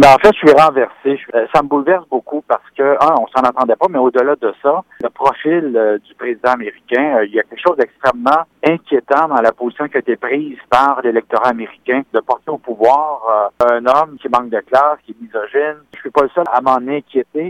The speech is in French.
Ben, en fait, je suis renversé. Euh, ça me bouleverse beaucoup parce que, un, on s'en attendait pas, mais au-delà de ça, le profil euh, du président américain, euh, il y a quelque chose d'extrêmement inquiétant dans la position qui a été prise par l'électorat américain de porter au pouvoir un homme qui manque de classe, qui est misogyne. Je suis pas le seul à m'en inquiéter